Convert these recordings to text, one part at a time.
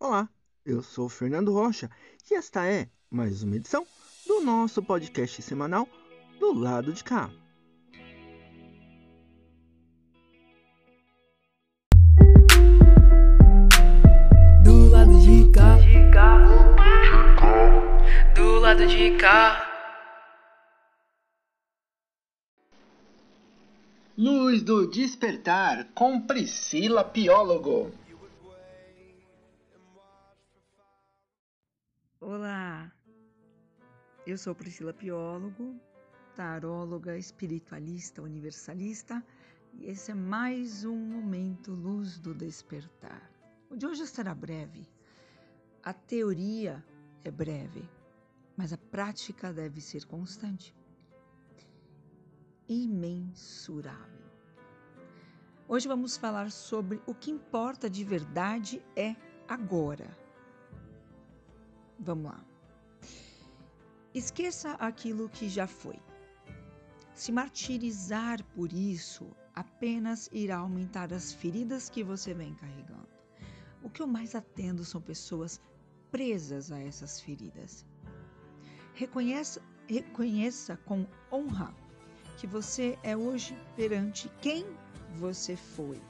Olá, eu sou Fernando Rocha e esta é mais uma edição do nosso podcast semanal do lado de cá. Do lado de cá, do lado de cá. Luz do Despertar com Priscila Piólogo. Olá, eu sou Priscila Piólogo, taróloga, espiritualista, universalista, e esse é mais um momento Luz do Despertar. O de hoje será breve. A teoria é breve, mas a prática deve ser constante. Imensurável. Hoje vamos falar sobre o que importa de verdade é agora. Vamos lá. Esqueça aquilo que já foi. Se martirizar por isso apenas irá aumentar as feridas que você vem carregando. O que eu mais atendo são pessoas presas a essas feridas. Reconheça, reconheça com honra que você é hoje perante quem você foi.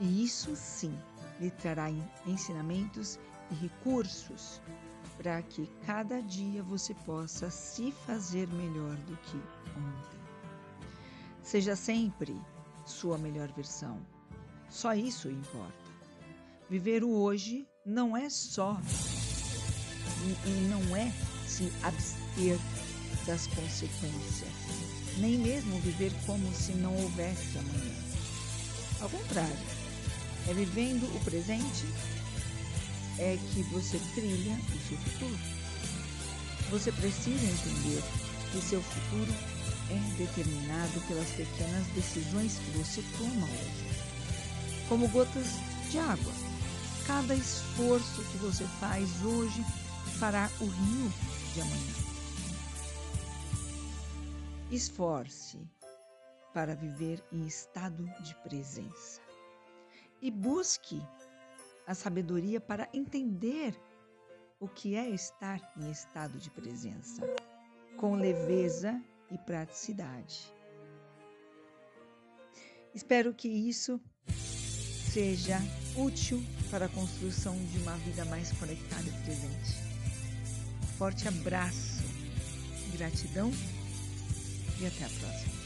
E isso sim lhe trará ensinamentos e recursos para que cada dia você possa se fazer melhor do que ontem. Seja sempre sua melhor versão. Só isso importa. Viver o hoje não é só e, e não é se abster das consequências, nem mesmo viver como se não houvesse amanhã. Ao contrário, é vivendo o presente é que você trilha o seu futuro. Você precisa entender que seu futuro é determinado pelas pequenas decisões que você toma hoje. Como gotas de água, cada esforço que você faz hoje fará o rio de amanhã. Esforce para viver em estado de presença e busque a sabedoria para entender o que é estar em estado de presença, com leveza e praticidade. Espero que isso seja útil para a construção de uma vida mais conectada e presente. Forte abraço, gratidão e até a próxima.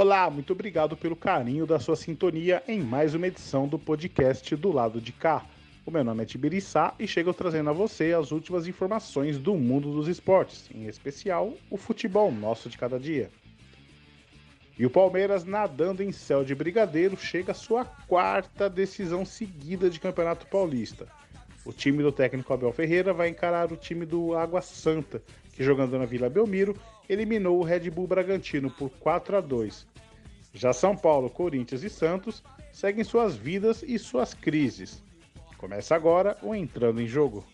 Olá, muito obrigado pelo carinho da sua sintonia em mais uma edição do podcast do lado de cá. O meu nome é Tibiriçá e chego trazendo a você as últimas informações do mundo dos esportes, em especial o futebol nosso de cada dia. E o Palmeiras, nadando em céu de brigadeiro, chega à sua quarta decisão seguida de Campeonato Paulista. O time do técnico Abel Ferreira vai encarar o time do Água Santa, que jogando na Vila Belmiro eliminou o Red Bull Bragantino por 4 a 2. Já São Paulo, Corinthians e Santos seguem suas vidas e suas crises. Começa agora o Entrando em Jogo.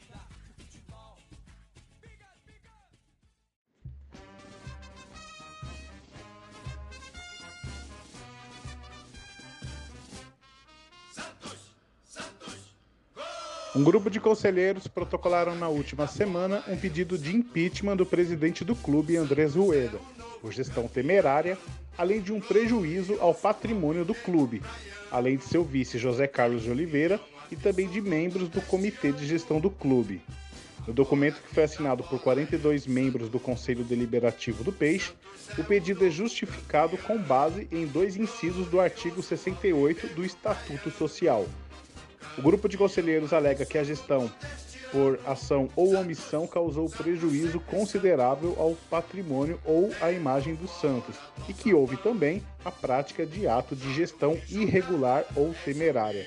Um grupo de conselheiros protocolaram na última semana um pedido de impeachment do presidente do clube, Andrés Rueda, por gestão temerária, além de um prejuízo ao patrimônio do clube, além de seu vice José Carlos de Oliveira e também de membros do comitê de gestão do clube. No documento que foi assinado por 42 membros do Conselho Deliberativo do Peixe, o pedido é justificado com base em dois incisos do artigo 68 do Estatuto Social o grupo de conselheiros alega que a gestão, por ação ou omissão, causou prejuízo considerável ao patrimônio ou à imagem dos santos e que houve também a prática de ato de gestão irregular ou temerária.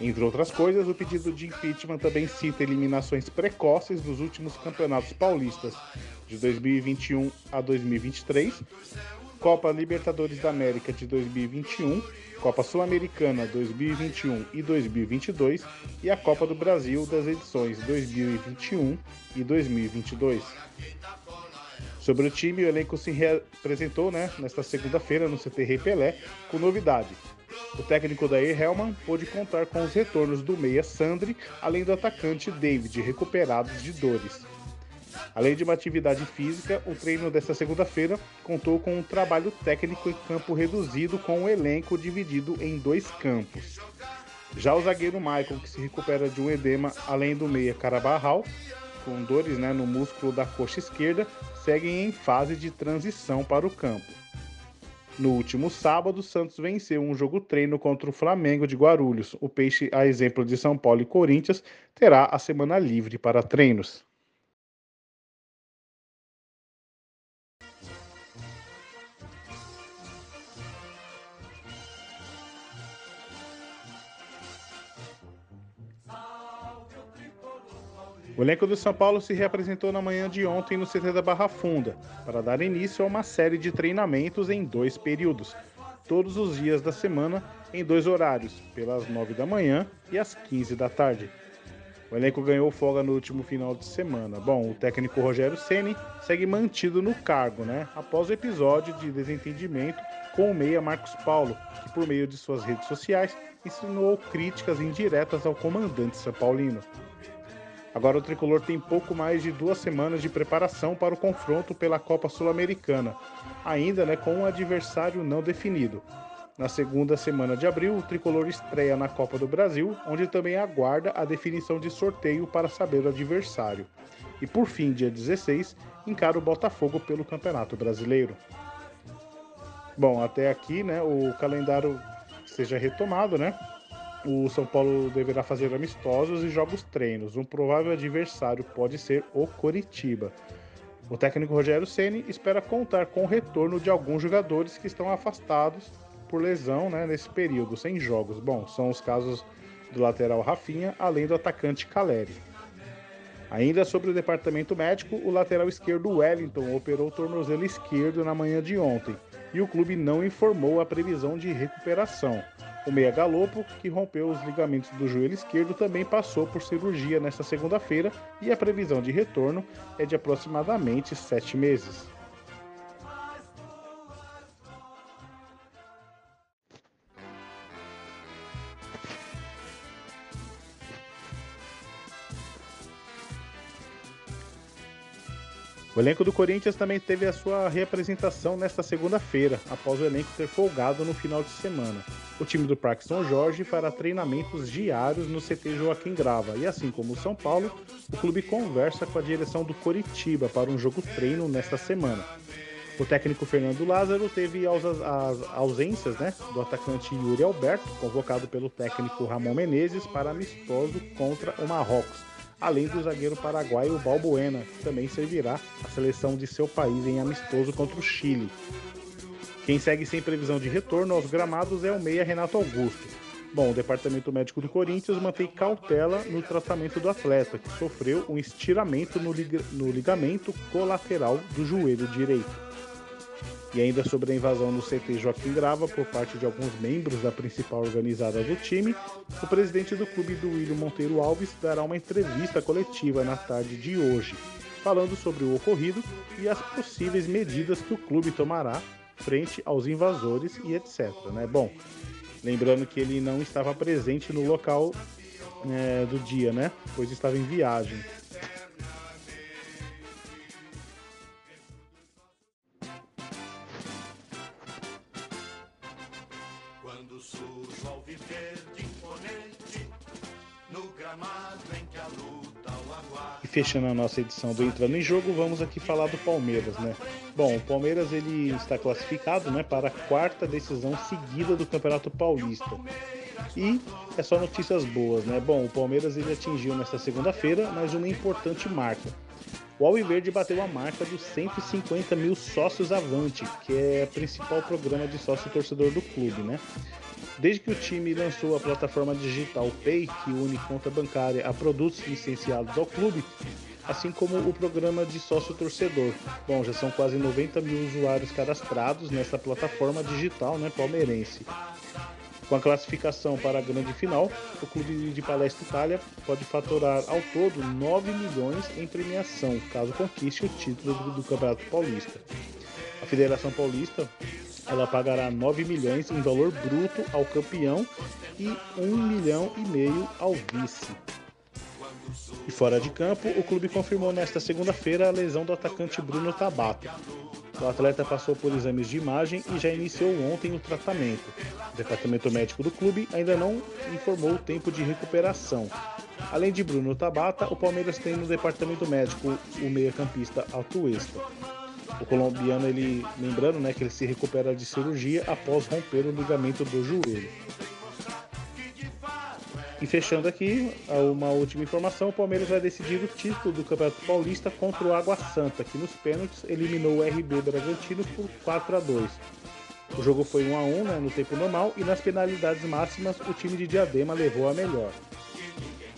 Entre outras coisas, o pedido de impeachment também cita eliminações precoces dos últimos campeonatos paulistas de 2021 a 2023, Copa Libertadores da América de 2021 Copa Sul-Americana 2021 e 2022 e a Copa do Brasil das edições 2021 e 2022. Sobre o time, o elenco se reapresentou né, nesta segunda-feira no CT Rei Pelé com novidade. O técnico Dair Hellman pôde contar com os retornos do meia Sandri, além do atacante David, recuperados de dores. Além de uma atividade física, o treino desta segunda-feira contou com um trabalho técnico em campo reduzido com o elenco dividido em dois campos. Já o zagueiro Michael, que se recupera de um edema, além do meia Carabarral, com dores né, no músculo da coxa esquerda, seguem em fase de transição para o campo. No último sábado, Santos venceu um jogo treino contra o Flamengo de Guarulhos. O Peixe, a exemplo de São Paulo e Corinthians, terá a semana livre para treinos. O elenco do São Paulo se reapresentou na manhã de ontem no CT da Barra Funda, para dar início a uma série de treinamentos em dois períodos, todos os dias da semana, em dois horários, pelas 9 da manhã e às 15 da tarde. O elenco ganhou folga no último final de semana. Bom, o técnico Rogério Ceni segue mantido no cargo, né? Após o episódio de desentendimento com o meia Marcos Paulo, que por meio de suas redes sociais insinuou críticas indiretas ao comandante São Paulino. Agora o tricolor tem pouco mais de duas semanas de preparação para o confronto pela Copa Sul-Americana, ainda né, com um adversário não definido. Na segunda semana de abril, o tricolor estreia na Copa do Brasil, onde também aguarda a definição de sorteio para saber o adversário. E por fim, dia 16, encara o Botafogo pelo Campeonato Brasileiro. Bom, até aqui, né, o calendário seja retomado, né? O São Paulo deverá fazer amistosos e jogos treinos. Um provável adversário pode ser o Coritiba. O técnico Rogério Ceni espera contar com o retorno de alguns jogadores que estão afastados por lesão né, nesse período, sem jogos. Bom, são os casos do lateral Rafinha, além do atacante Caleri. Ainda sobre o departamento médico, o lateral esquerdo Wellington operou o tornozelo esquerdo na manhã de ontem e o clube não informou a previsão de recuperação. O meia Galopo, que rompeu os ligamentos do joelho esquerdo, também passou por cirurgia nesta segunda-feira e a previsão de retorno é de aproximadamente sete meses. O elenco do Corinthians também teve a sua reapresentação nesta segunda-feira, após o elenco ter folgado no final de semana. O time do Parque São Jorge fará treinamentos diários no CT Joaquim Grava e, assim como o São Paulo, o clube conversa com a direção do Coritiba para um jogo treino nesta semana. O técnico Fernando Lázaro teve as ausências né, do atacante Yuri Alberto, convocado pelo técnico Ramon Menezes para amistoso contra o Marrocos além do zagueiro paraguaio Balbuena, que também servirá a seleção de seu país em amistoso contra o Chile. Quem segue sem previsão de retorno aos gramados é o meia Renato Augusto. Bom, o departamento médico do Corinthians mantém cautela no tratamento do atleta, que sofreu um estiramento no, lig no ligamento colateral do joelho direito. E ainda sobre a invasão no CT Joaquim Grava por parte de alguns membros da principal organizada do time, o presidente do clube, do William Monteiro Alves, dará uma entrevista coletiva na tarde de hoje, falando sobre o ocorrido e as possíveis medidas que o clube tomará frente aos invasores e etc. Né? Bom, lembrando que ele não estava presente no local é, do dia, né? Pois estava em viagem. Fechando a nossa edição do Entrando em Jogo, vamos aqui falar do Palmeiras, né? Bom, o Palmeiras ele está classificado, né, para a quarta decisão seguida do Campeonato Paulista. E é só notícias boas, né? Bom, o Palmeiras ele atingiu nesta segunda-feira mais uma importante marca. O Alviverde bateu a marca dos 150 mil sócios Avante, que é o principal programa de sócio torcedor do clube, né? Desde que o time lançou a plataforma digital Pay, que une conta bancária a produtos licenciados ao clube, assim como o programa de sócio torcedor. Bom, já são quase 90 mil usuários cadastrados nessa plataforma digital né, palmeirense. Com a classificação para a grande final, o clube de Palestra Itália pode faturar ao todo 9 milhões em premiação, caso conquiste o título do, do Campeonato Paulista. A Federação Paulista ela pagará 9 milhões em valor bruto ao campeão e 1 milhão e meio ao vice. E fora de campo, o clube confirmou nesta segunda-feira a lesão do atacante Bruno Tabata. O atleta passou por exames de imagem e já iniciou ontem o tratamento. O departamento médico do clube ainda não informou o tempo de recuperação. Além de Bruno Tabata, o Palmeiras tem no departamento médico o meia-campista Atuesta. O colombiano, ele lembrando, né, que ele se recupera de cirurgia após romper o ligamento do joelho. E fechando aqui, uma última informação: o Palmeiras vai decidir o título do Campeonato Paulista contra o Água Santa, que nos pênaltis eliminou o RB Bragantino por 4 a 2. O jogo foi 1 a 1 né, no tempo normal e nas penalidades máximas o time de Diadema levou a melhor.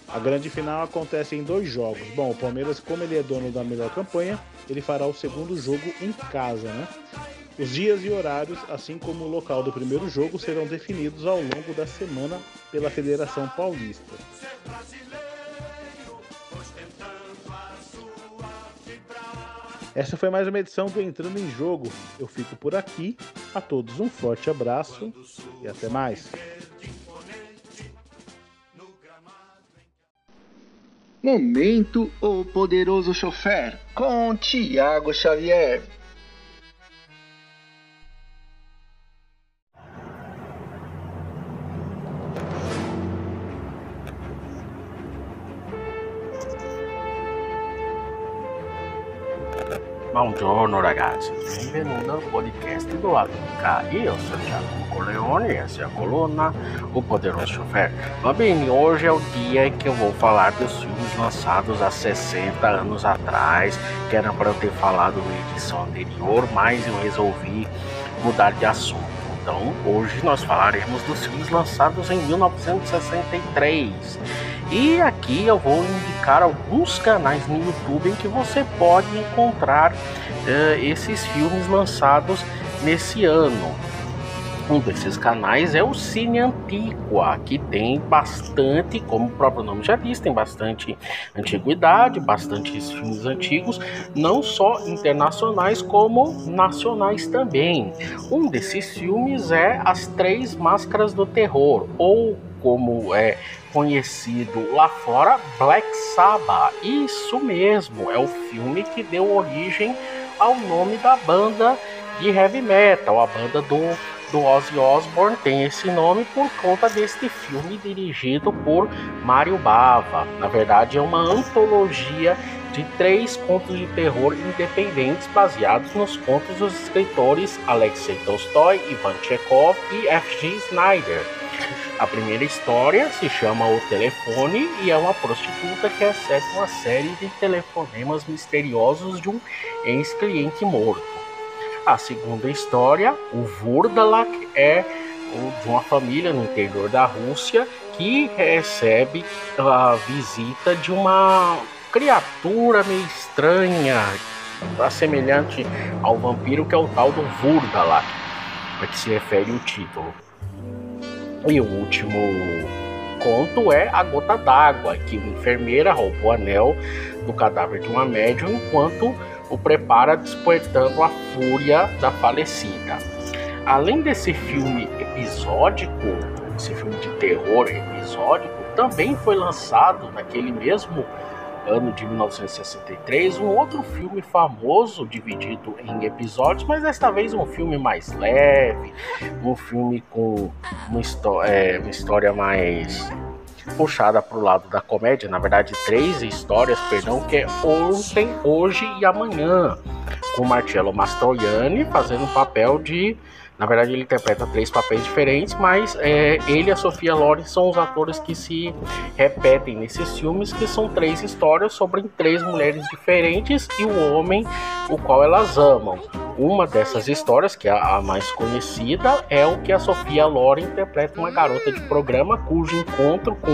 A grande final acontece em dois jogos. Bom, o Palmeiras, como ele é dono da melhor campanha, ele fará o segundo jogo em casa, né? Os dias e horários, assim como o local do primeiro jogo, serão definidos ao longo da semana pela Federação Paulista. Essa foi mais uma edição do Entrando em Jogo. Eu fico por aqui. A todos um forte abraço e até mais. Momento O Poderoso Chofer com Tiago Xavier. Buongiorno ragazzi, benvenuti al podcast do cá. Eu sou Thiago Corleone, essa é a coluna O Poderoso Chofer. Mas bem, hoje é o dia que eu vou falar dos filmes lançados há 60 anos atrás, que era para eu ter falado na edição anterior, mas eu resolvi mudar de assunto. Então, hoje nós falaremos dos filmes lançados em 1963. E aqui eu vou indicar alguns canais no YouTube em que você pode encontrar uh, esses filmes lançados nesse ano. Um desses canais é o Cine Antiqua, que tem bastante, como o próprio nome já diz, tem bastante antiguidade, bastantes filmes antigos, não só internacionais como nacionais também. Um desses filmes é As Três Máscaras do Terror, ou como é conhecido lá fora, Black Sabbath. Isso mesmo, é o filme que deu origem ao nome da banda de heavy metal, a banda do, do Ozzy Osbourne tem esse nome por conta deste filme dirigido por Mario Bava. Na verdade, é uma antologia de três contos de terror independentes baseados nos contos dos escritores Alexei Tolstói, Ivan Chekhov e F.G. Snyder. A primeira história se chama O Telefone e é uma prostituta que recebe uma série de telefonemas misteriosos de um ex-cliente morto. A segunda história, o Vurdalak, é de uma família no interior da Rússia que recebe a visita de uma criatura meio estranha, semelhante ao vampiro que é o tal do Vurdalak, a que se refere o título. E o último conto é A Gota d'Água, que uma enfermeira rouba o anel do cadáver de uma médium enquanto o prepara despertando a fúria da falecida. Além desse filme episódico, esse filme de terror episódico, também foi lançado naquele mesmo ano de 1963, um outro filme famoso dividido em episódios, mas desta vez um filme mais leve, um filme com uma, é, uma história mais puxada para o lado da comédia, na verdade três histórias, perdão, que é ontem, hoje e amanhã, com Marcello Mastroianni fazendo o papel de na verdade, ele interpreta três papéis diferentes, mas é, ele e a Sofia Loren são os atores que se repetem nesses filmes, que são três histórias sobre três mulheres diferentes e o homem o qual elas amam. Uma dessas histórias, que é a mais conhecida, é o que a Sofia Loren interpreta uma garota de programa cujo encontro com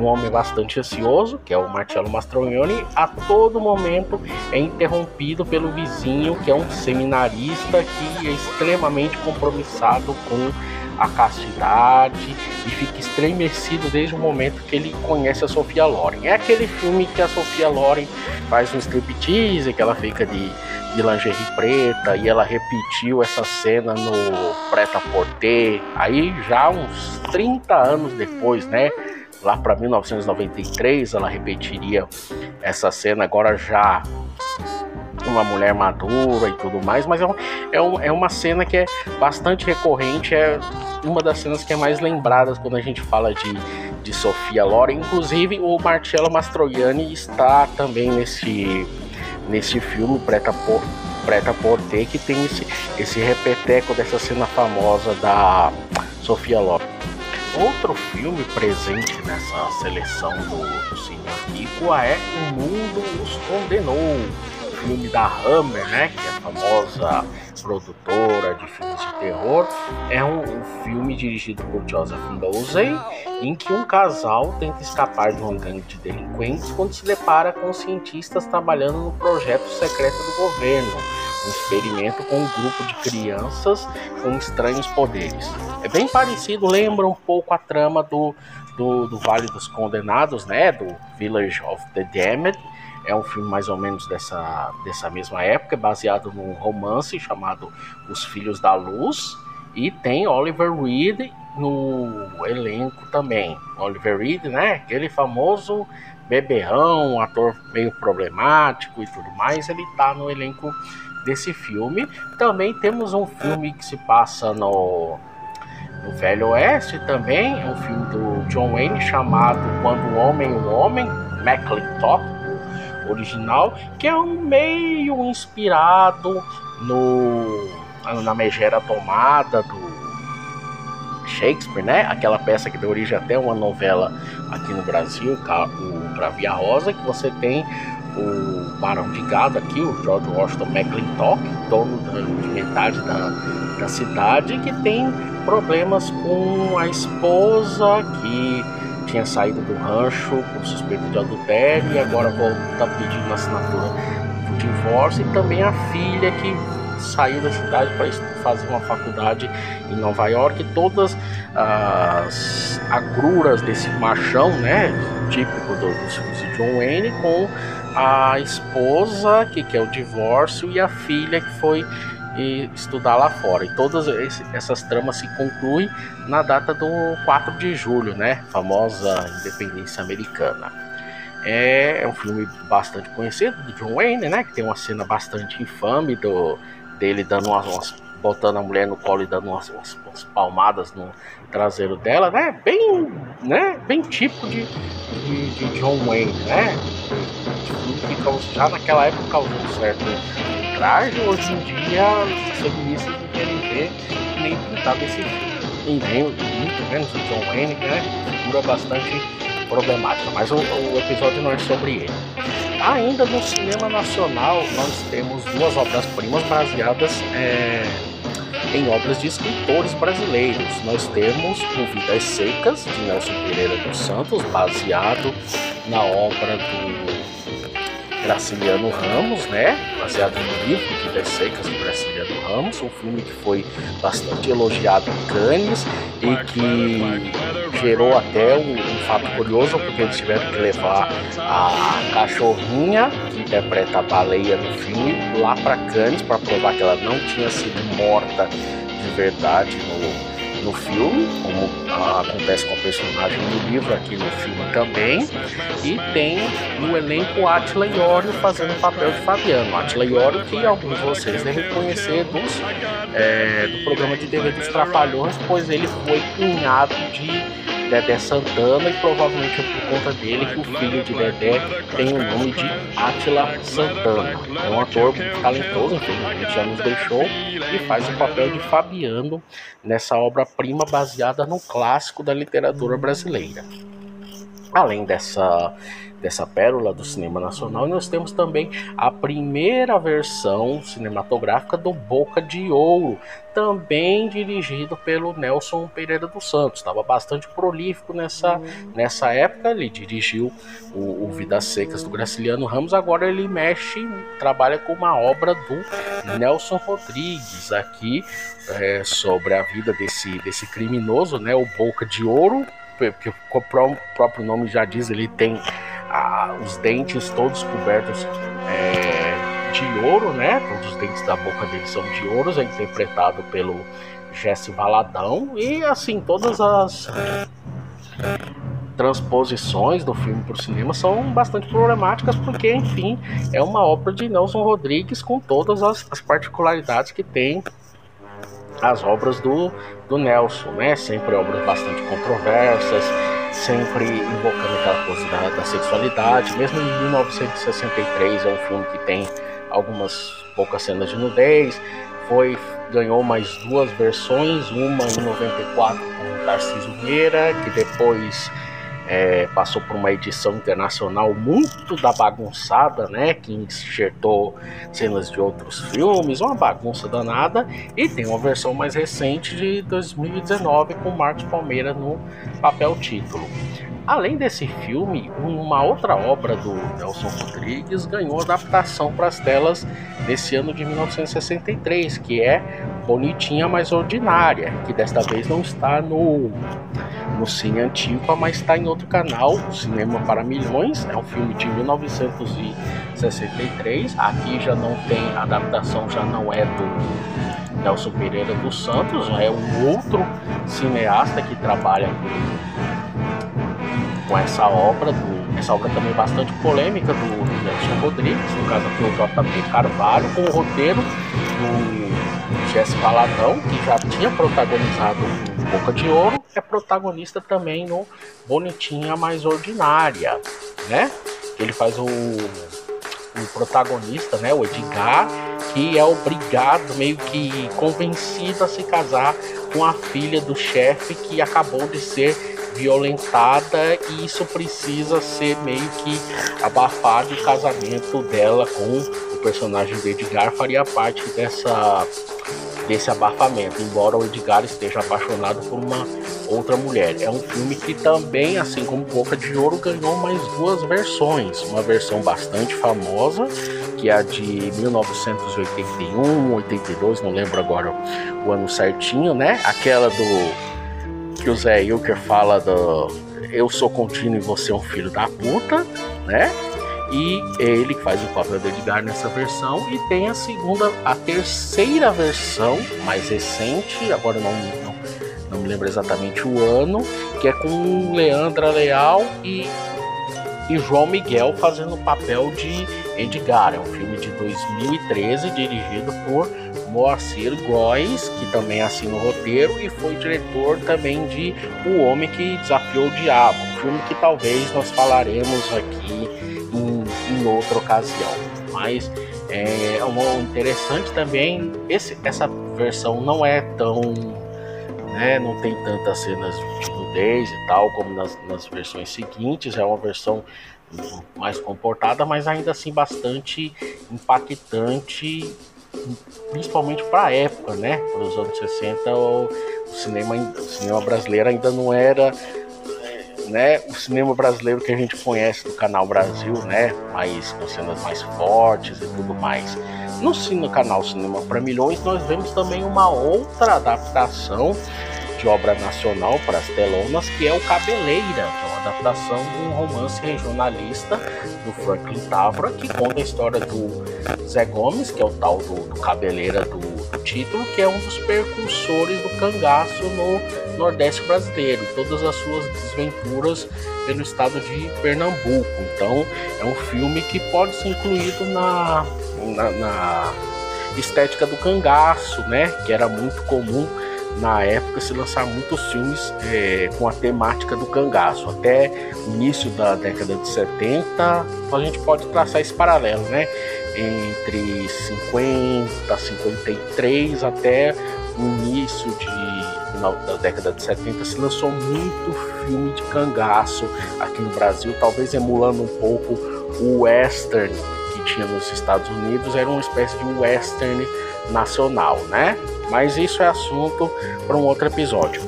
um homem bastante ansioso, que é o Marcello Mastroianni, a todo momento é interrompido pelo vizinho, que é um seminarista que é extremamente compromissado com a castidade e fica estremecido desde o momento que ele conhece a Sofia Loren. É aquele filme que a Sofia Loren faz um striptease, que ela fica de, de lingerie preta e ela repetiu essa cena no Preta Porter, aí já uns 30 anos depois, né? Lá para 1993 ela repetiria essa cena agora já uma mulher madura e tudo mais, mas é, um, é, um, é uma cena que é bastante recorrente, é uma das cenas que é mais lembradas quando a gente fala de, de Sofia Loren. Inclusive, o Marcello Mastroianni está também nesse, nesse filme, Preta por Preta Porter, que tem esse, esse repeteco dessa cena famosa da Sofia Loren. Outro filme presente nessa seleção do, do Cine é O Mundo os Condenou, filme da Hammer, né, que é a famosa produtora de filmes de terror, é um, um filme dirigido por Joseph Losey, em que um casal tenta escapar de um gangue de delinquentes quando se depara com cientistas trabalhando no projeto secreto do governo, um experimento com um grupo de crianças com estranhos poderes. É bem parecido, lembra um pouco a trama do, do, do Vale dos Condenados, né, do Village of the Damned, é um filme mais ou menos dessa, dessa mesma época, baseado num romance chamado Os Filhos da Luz. E tem Oliver Reed no elenco também. Oliver Reed, né? Aquele famoso beberrão, ator meio problemático e tudo mais. Ele tá no elenco desse filme. Também temos um filme que se passa no, no Velho Oeste também. É um filme do John Wayne chamado Quando o Homem o Homem, McClintock original, que é um meio inspirado no na Megera Tomada do Shakespeare, né? Aquela peça que deu origem até uma novela aqui no Brasil, o Bravia Rosa, que você tem o Barão de Gado aqui, o George Washington McClintock, dono de metade da, da cidade, que tem problemas com a esposa que tinha saído do rancho por suspeita de adultério e agora está pedindo assinatura do divórcio e também a filha que saiu da cidade para fazer uma faculdade em Nova York. Todas as agruras desse machão, né, típico do, filmes de John Wayne, com a esposa que quer o divórcio e a filha que foi e estudar lá fora. E todas essas tramas se concluem na data do 4 de julho, né? Famosa independência americana. É, é um filme bastante conhecido do John Wayne, né? Que tem uma cena bastante infame do, dele dando umas, umas botando a mulher no colo e dando umas, umas, umas, palmadas no traseiro dela, né? Bem, né? Bem típico de, de, de John Wayne, né? Que já naquela época causou um certo traje, hoje em dia os feministas não querem ver nem pintar desse filme. E nem, muito menos o John Wayne, né? Figura bastante problemática, mas o, o, episódio não é sobre ele. Ainda no cinema nacional, nós temos duas obras-primas baseadas é, em obras de escritores brasileiros. Nós temos O Vidas Secas, de Nelson Pereira dos Santos, baseado na obra do Graciliano Ramos, né? Baseado no livro Vidas Secas do Graciliano Ramos, um filme que foi bastante elogiado em Cannes e que gerou até um, um fato curioso, porque eles tiveram que levar a cachorrinha que interpreta a baleia no filme lá para Cannes para provar que ela não tinha sido morta de verdade no no filme, como acontece com a personagem no livro, aqui no filme também. E tem no elenco Atila Iorio fazendo o papel de Fabiano. Atila Iorio, que alguns de vocês devem conhecer dos, é, do programa de TV dos Trapalhões, pois ele foi cunhado de Dedé Santana e provavelmente é por conta dele que o filho de Dedé tem o nome de Atila Santana. É um ator muito talentoso, infelizmente já nos deixou e faz o papel de Fabiano nessa obra-prima baseada no clássico da literatura brasileira. Além dessa dessa pérola do cinema nacional. Nós temos também a primeira versão cinematográfica do Boca de Ouro, também dirigido pelo Nelson Pereira dos Santos. Estava bastante prolífico nessa, nessa época. Ele dirigiu o, o Vidas Secas do Graciliano Ramos. Agora ele mexe, trabalha com uma obra do Nelson Rodrigues aqui é, sobre a vida desse, desse criminoso, né, o Boca de Ouro, porque o próprio nome já diz, ele tem ah, os dentes todos cobertos é, de ouro, né? Todos os dentes da boca dele são de ouro, é interpretado pelo Jesse Valadão e assim todas as transposições do filme para o cinema são bastante problemáticas porque, enfim, é uma obra de Nelson Rodrigues com todas as, as particularidades que tem as obras do, do Nelson, né? Sempre obras bastante controversas, sempre invocando aquela coisa da, da sexualidade. Mesmo em 1963 é um filme que tem algumas poucas cenas de nudez. Foi ganhou mais duas versões, uma em 94 com Tarcísio Vieira, que depois é, passou por uma edição internacional muito da bagunçada, né? Que enxertou cenas de outros filmes, uma bagunça danada. E tem uma versão mais recente de 2019 com Marcos Palmeira no papel título. Além desse filme, uma outra obra do Nelson Rodrigues ganhou adaptação para as telas nesse ano de 1963, que é Bonitinha Mais Ordinária, que desta vez não está no, no Cine Antipa, mas está em outro canal, Cinema para Milhões. É um filme de 1963. Aqui já não tem a adaptação, já não é do Nelson Pereira dos Santos, é um outro cineasta que trabalha com com essa obra, do, essa obra também bastante polêmica do, Nelson Rodrigues, no caso aqui o JP Carvalho, com o roteiro do Jesse Valadão, que já tinha protagonizado Boca de Ouro, é protagonista também no Bonitinha Mais Ordinária, né? Ele faz o, o protagonista, né, o Edgar, que é obrigado, meio que convencido a se casar com a filha do chefe que acabou de ser violentada e isso precisa ser meio que abafado. O casamento dela com o personagem do Edgar faria parte dessa desse abafamento, embora o Edgar esteja apaixonado por uma outra mulher. É um filme que também, assim como Boca de Ouro, ganhou mais duas versões. Uma versão bastante famosa, que é a de 1981, 82, não lembro agora o ano certinho, né? Aquela do que o Zé Ilker fala do eu sou contínuo e você é um filho da puta, né? E ele faz o papel do Edgar nessa versão e tem a segunda, a terceira versão, mais recente, agora não, não, não me lembro exatamente o ano, que é com Leandra Leal e, e João Miguel fazendo o papel de Edgar. É um filme de 2013 dirigido por Moacir Góes, que também assina o roteiro e foi diretor também de O Homem que Desafiou o Diabo, um filme que talvez nós falaremos aqui em, em outra ocasião. Mas é, é interessante também, esse, essa versão não é tão. Né, não tem tantas cenas de nudez e tal como nas, nas versões seguintes, é uma versão mais comportada, mas ainda assim bastante impactante principalmente para a época, né? Para os anos 60, o, cinema, o cinema brasileiro ainda não era né, o cinema brasileiro que a gente conhece do canal Brasil, né, mais com cenas mais fortes e tudo mais. No, no canal Cinema para Milhões nós vemos também uma outra adaptação de obra nacional para as telonas, que é o Cabeleira, adaptação de um romance regionalista do Franklin Tavra, que conta a história do Zé Gomes, que é o tal do, do Cabeleira do, do, título, que é um dos percursores do cangaço no Nordeste brasileiro, todas as suas desventuras pelo estado de Pernambuco. Então, é um filme que pode ser incluído na, na, na estética do cangaço, né? Que era muito comum na época se lançar muitos filmes é, com a temática do cangaço. Até o início da década de 70, a gente pode traçar esse paralelo, né? Entre 50, 53 até o início de da década de 70 se lançou muito filme de cangaço aqui no Brasil, talvez emulando um pouco o western que tinha nos Estados Unidos, era uma espécie de western nacional, né? Mas isso é assunto para um outro episódio.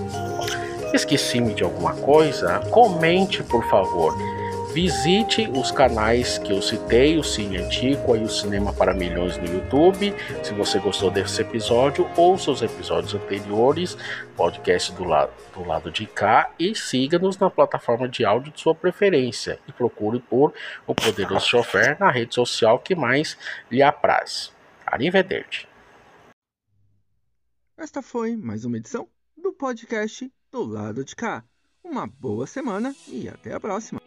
Esqueci-me de alguma coisa? Comente, por favor. Visite os canais que eu citei, o Cine Antigo e o Cinema para Milhões no YouTube. Se você gostou desse episódio, ouça os episódios anteriores, podcast do lado, do lado de cá e siga-nos na plataforma de áudio de sua preferência e procure por o Poderoso Chofer na rede social que mais lhe apraz. Arrivederci. Esta foi mais uma edição do podcast do lado de cá. Uma boa semana e até a próxima.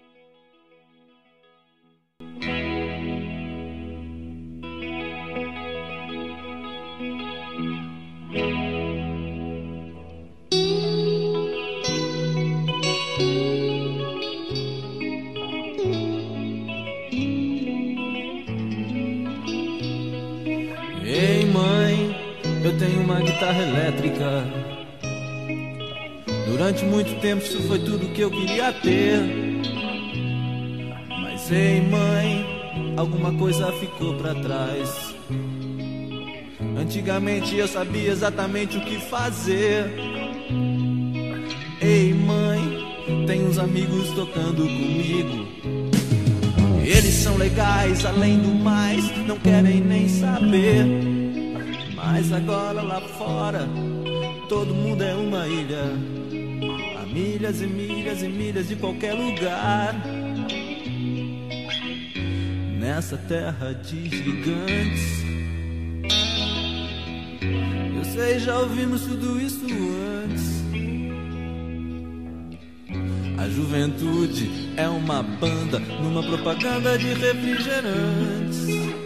Ter. Mas ei mãe, alguma coisa ficou pra trás. Antigamente eu sabia exatamente o que fazer. Ei mãe, tem uns amigos tocando comigo. Eles são legais, além do mais, não querem nem saber. Mas agora lá fora, todo mundo é uma ilha. Milhas e milhas e milhas de qualquer lugar. Nessa terra de gigantes. Eu sei, já ouvimos tudo isso antes. A juventude é uma banda numa propaganda de refrigerantes.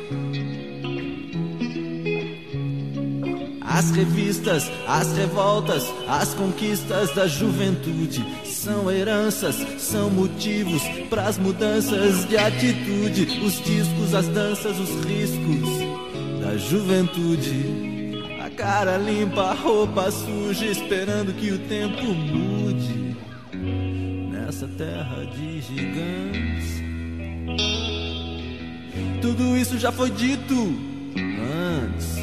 As revistas, as revoltas, as conquistas da juventude são heranças, são motivos para as mudanças de atitude. Os discos, as danças, os riscos da juventude. A cara limpa, a roupa suja, esperando que o tempo mude nessa terra de gigantes. Tudo isso já foi dito antes.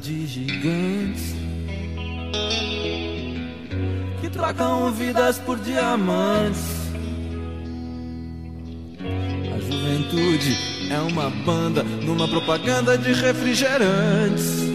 De gigantes que trocam vidas por diamantes. A juventude é uma banda numa propaganda de refrigerantes.